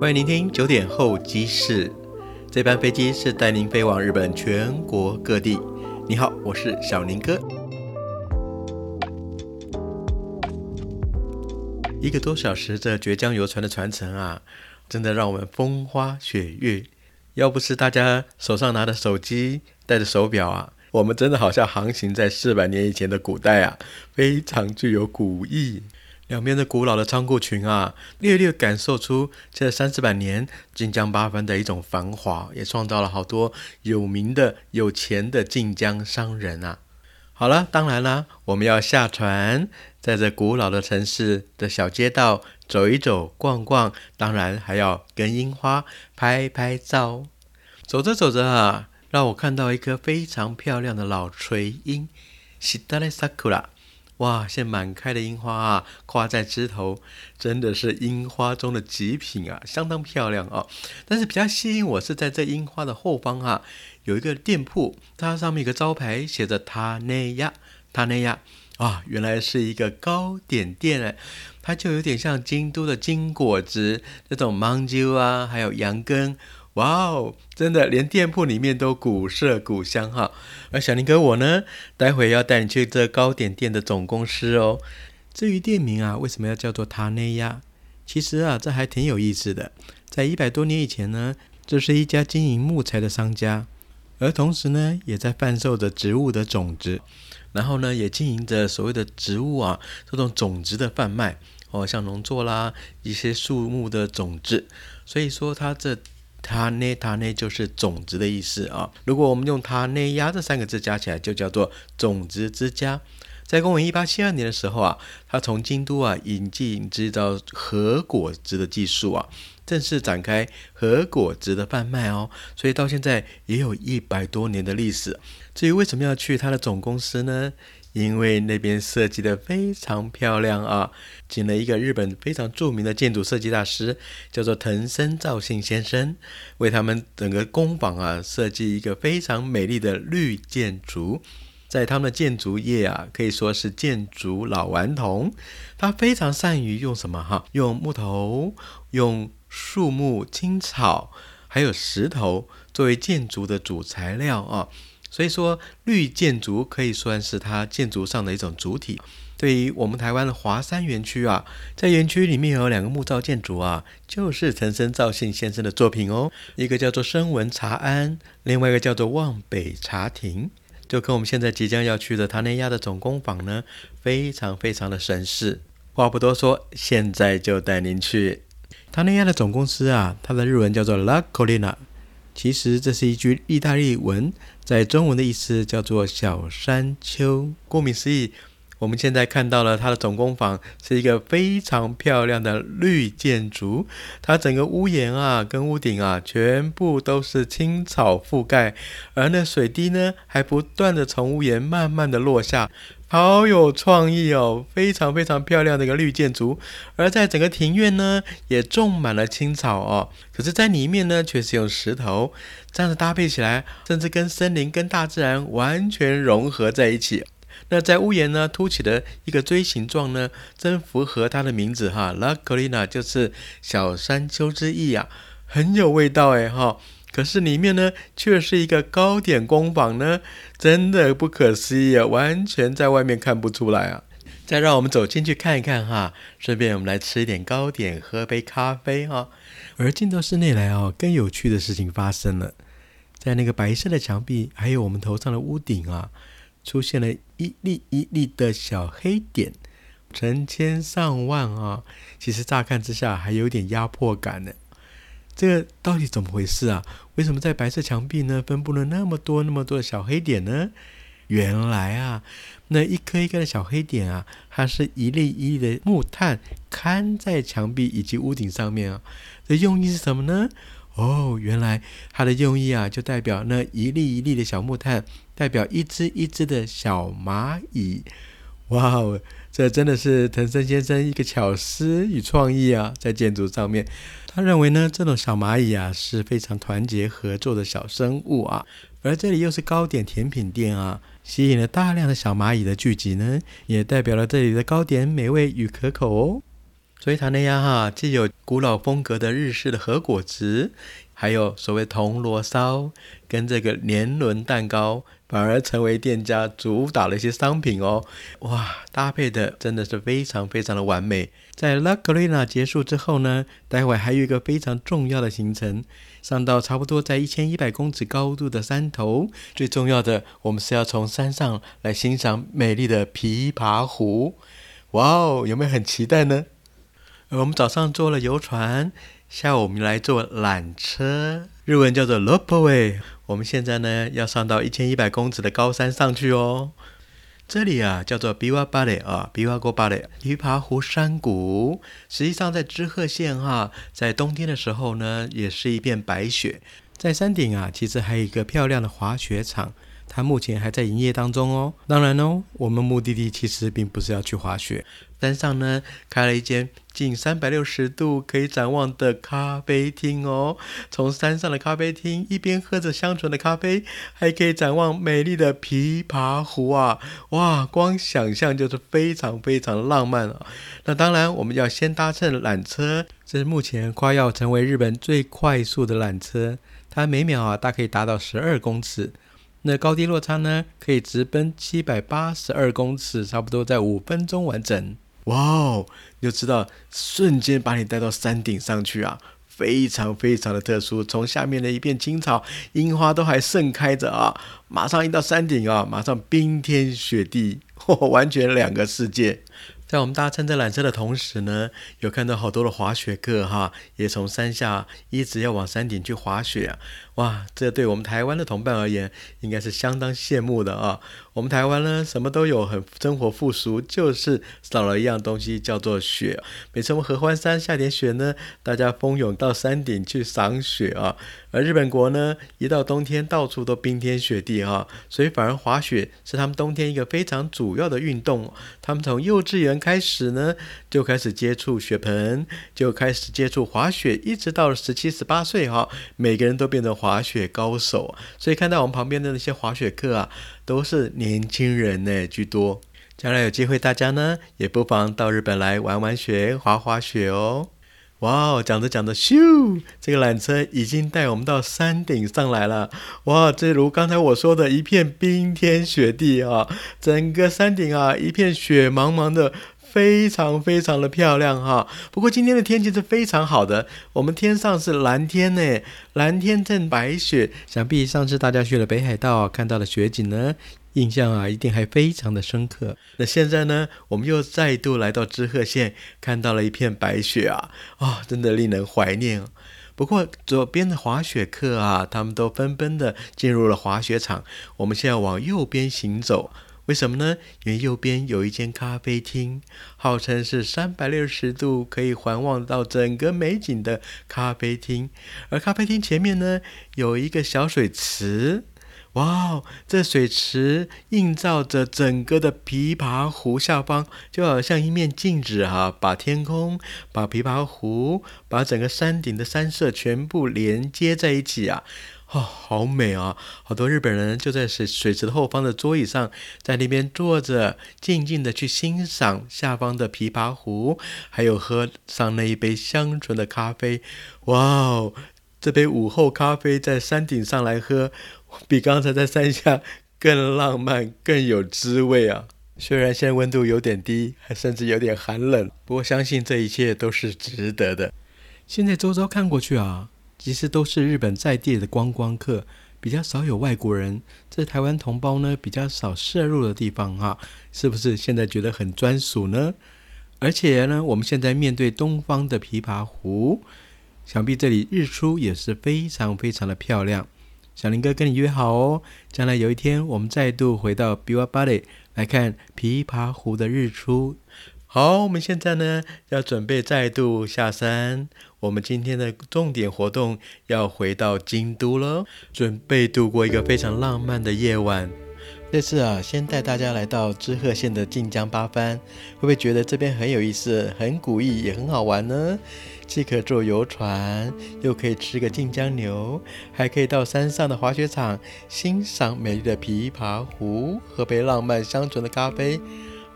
欢迎聆听九点候机室，这班飞机是带您飞往日本全国各地。你好，我是小宁哥。一个多小时这绝江游船的传承啊，真的让我们风花雪月。要不是大家手上拿着手机、戴着手表啊，我们真的好像航行在四百年以前的古代啊，非常具有古意。两边的古老的仓库群啊，略略感受出这三四百年晋江八分的一种繁华，也创造了好多有名的、有钱的晋江商人啊。好了，当然啦，我们要下船，在这古老的城市的小街道走一走、逛逛，当然还要跟樱花拍拍照。走着走着啊，让我看到一棵非常漂亮的老垂樱，西达雷萨库拉。哇，现满开的樱花啊，挂在枝头，真的是樱花中的极品啊，相当漂亮啊。但是比较吸引我是在这樱花的后方啊，有一个店铺，它上面有个招牌写着“塔内亚”，塔内亚啊，原来是一个糕点店哎，它就有点像京都的金果子那种芒鸠啊，还有羊羹。哇哦，真的，连店铺里面都古色古香哈。而小林哥我呢，待会要带你去这糕点店的总公司哦。至于店名啊，为什么要叫做塔内亚？其实啊，这还挺有意思的。在一百多年以前呢，这是一家经营木材的商家，而同时呢，也在贩售着植物的种子，然后呢，也经营着所谓的植物啊这种种子的贩卖哦，像农作啦一些树木的种子。所以说，它这。塔内塔内就是种子的意思啊。如果我们用塔内亚这三个字加起来，就叫做种子之家。在公元一八七二年的时候啊，他从京都啊引进制造核果子的技术啊，正式展开核果子的贩卖哦。所以到现在也有一百多年的历史。至于为什么要去他的总公司呢？因为那边设计的非常漂亮啊，请了一个日本非常著名的建筑设计大师，叫做藤森照信先生，为他们整个工坊啊设计一个非常美丽的绿建筑。在他们的建筑业啊，可以说是建筑老顽童，他非常善于用什么哈？用木头、用树木、青草，还有石头作为建筑的主材料啊。所以说，绿建筑可以算是它建筑上的一种主体。对于我们台湾的华山园区啊，在园区里面有两个木造建筑啊，就是陈升造信先生的作品哦。一个叫做声闻茶庵，另外一个叫做望北茶亭，就跟我们现在即将要去的塔内亚的总工坊呢，非常非常的神似。话不多说，现在就带您去塔内亚的总公司啊，它的日文叫做 La Colina。其实这是一句意大利文，在中文的意思叫做“小山丘”。顾名思义，我们现在看到了它的总工坊是一个非常漂亮的绿建筑，它整个屋檐啊跟屋顶啊全部都是青草覆盖，而那水滴呢还不断的从屋檐慢慢的落下。好有创意哦，非常非常漂亮的一个绿建筑，而在整个庭院呢，也种满了青草哦。可是，在里面呢，却是用石头这样子搭配起来，甚至跟森林、跟大自然完全融合在一起。那在屋檐呢，凸起的一个锥形状呢，真符合它的名字哈，La Colina 就是小山丘之意啊，很有味道哎哈。可是里面呢，却是一个糕点工坊呢，真的不可思议啊！完全在外面看不出来啊。再让我们走进去看一看哈，顺便我们来吃一点糕点，喝杯咖啡哈。而进到室内来哦，更有趣的事情发生了，在那个白色的墙壁，还有我们头上的屋顶啊，出现了一粒一粒的小黑点，成千上万啊！其实乍看之下还有点压迫感呢。这个到底怎么回事啊？为什么在白色墙壁呢分布了那么多那么多的小黑点呢？原来啊，那一颗一颗的小黑点啊，它是一粒一粒的木炭看在墙壁以及屋顶上面啊。这用意是什么呢？哦，原来它的用意啊，就代表那一粒一粒的小木炭，代表一只一只的小蚂蚁。哇哦！这真的是藤森先生一个巧思与创意啊，在建筑上面，他认为呢，这种小蚂蚁啊是非常团结合作的小生物啊，而这里又是糕点甜品店啊，吸引了大量的小蚂蚁的聚集呢，也代表了这里的糕点美味与可口哦。所以它那样哈，既有古老风格的日式的和果子，还有所谓铜锣烧跟这个年轮蛋糕。反而成为店家主打的一些商品哦，哇，搭配的真的是非常非常的完美。在 La Colina 结束之后呢，待会还有一个非常重要的行程，上到差不多在一千一百公尺高度的山头。最重要的，我们是要从山上来欣赏美丽的琵琶湖。哇哦，有没有很期待呢？我们早上坐了游船，下午我们来坐缆车，日文叫做 Lopeway。我们现在呢要上到一千一百公尺的高山上去哦。这里啊叫做比瓦巴雷啊，比瓦国巴雷琵琶湖山谷。实际上在知鹤县哈，在冬天的时候呢，也是一片白雪。在山顶啊，其实还有一个漂亮的滑雪场。它目前还在营业当中哦。当然哦，我们目的地其实并不是要去滑雪。山上呢开了一间近三百六十度可以展望的咖啡厅哦。从山上的咖啡厅一边喝着香醇的咖啡，还可以展望美丽的琵琶湖啊！哇，光想象就是非常非常浪漫啊。那当然，我们要先搭乘缆车，这是目前快要成为日本最快速的缆车，它每秒啊大可以达到十二公尺。那高低落差呢？可以直奔七百八十二公尺，差不多在五分钟完整。哇哦，你就知道瞬间把你带到山顶上去啊，非常非常的特殊。从下面的一片青草、樱花都还盛开着啊，马上一到山顶啊，马上冰天雪地，完全两个世界。在我们搭乘这缆车的同时呢，有看到好多的滑雪客哈，也从山下一直要往山顶去滑雪啊。哇，这对我们台湾的同伴而言，应该是相当羡慕的啊。我们台湾呢，什么都有，很生活富足，就是少了一样东西，叫做雪。每次我们合欢山下点雪呢，大家蜂拥到山顶去赏雪啊。而日本国呢，一到冬天，到处都冰天雪地哈，所以反而滑雪是他们冬天一个非常主要的运动。他们从幼稚园开始呢，就开始接触雪盆，就开始接触滑雪，一直到了十七、十八岁哈，每个人都变成滑。雪高手，所以看到我们旁边的那些滑雪客啊，都是年轻人呢居多。将来有机会，大家呢也不妨到日本来玩玩雪、滑滑雪哦。哇哦，讲着讲着，咻，这个缆车已经带我们到山顶上来了。哇，正如刚才我说的一片冰天雪地啊，整个山顶啊一片雪茫茫的。非常非常的漂亮哈，不过今天的天气是非常好的，我们天上是蓝天呢，蓝天正白雪，想必上次大家去了北海道看到的雪景呢，印象啊一定还非常的深刻。那现在呢，我们又再度来到知鹤县，看到了一片白雪啊，啊，真的令人怀念。不过左边的滑雪客啊，他们都纷纷的进入了滑雪场，我们现在往右边行走。为什么呢？因为右边有一间咖啡厅，号称是三百六十度可以环望到整个美景的咖啡厅。而咖啡厅前面呢，有一个小水池。哇，这水池映照着整个的琵琶湖下方，就好像一面镜子哈，把天空、把琵琶湖、把整个山顶的山色全部连接在一起啊。哦，好美啊！好多日本人就在水水池的后方的桌椅上，在那边坐着，静静的去欣赏下方的琵琶湖，还有喝上那一杯香醇的咖啡。哇哦，这杯午后咖啡在山顶上来喝，比刚才在山下更浪漫、更有滋味啊！虽然现在温度有点低，还甚至有点寒冷，不过相信这一切都是值得的。现在周遭看过去啊。其实都是日本在地的观光客，比较少有外国人。这台湾同胞呢比较少摄入的地方哈，是不是现在觉得很专属呢？而且呢，我们现在面对东方的琵琶湖，想必这里日出也是非常非常的漂亮。小林哥跟你约好哦，将来有一天我们再度回到比瓦巴雷来看琵琶湖的日出。好，我们现在呢要准备再度下山。我们今天的重点活动要回到京都了，准备度过一个非常浪漫的夜晚。这次啊，先带大家来到知鹤县的晋江八幡，会不会觉得这边很有意思、很古意，也很好玩呢？既可坐游船，又可以吃个晋江牛，还可以到山上的滑雪场欣赏美丽的琵琶湖，喝杯浪漫香醇的咖啡。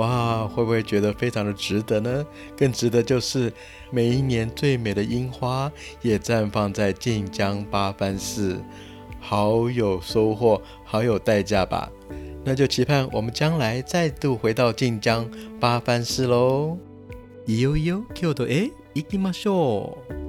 哇，会不会觉得非常的值得呢？更值得就是每一年最美的樱花也绽放在晋江八幡寺，好有收获，好有代价吧？那就期盼我们将来再度回到晋江八幡寺喽。いよいよ京都へ行きましょう。